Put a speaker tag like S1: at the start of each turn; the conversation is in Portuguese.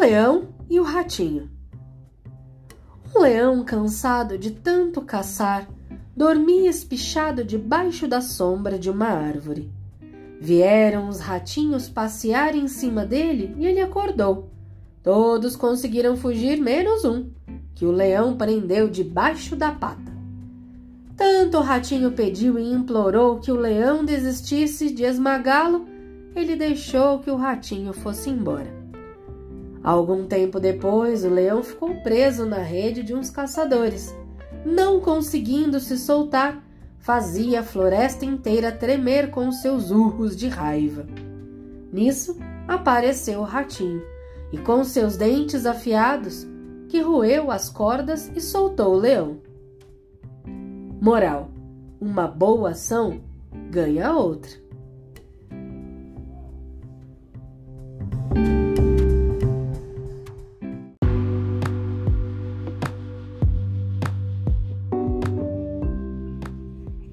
S1: Leão e o ratinho. Um leão, cansado de tanto caçar, dormia espichado debaixo da sombra de uma árvore. Vieram os ratinhos passear em cima dele e ele acordou. Todos conseguiram fugir, menos um, que o leão prendeu debaixo da pata. Tanto o ratinho pediu e implorou que o leão desistisse de esmagá-lo, ele deixou que o ratinho fosse embora. Algum tempo depois, o leão ficou preso na rede de uns caçadores não conseguindo se soltar, fazia a floresta inteira tremer com seus urros de raiva. Nisso apareceu o ratinho e, com seus dentes afiados, que roeu as cordas e soltou o leão. Moral: uma boa ação ganha outra.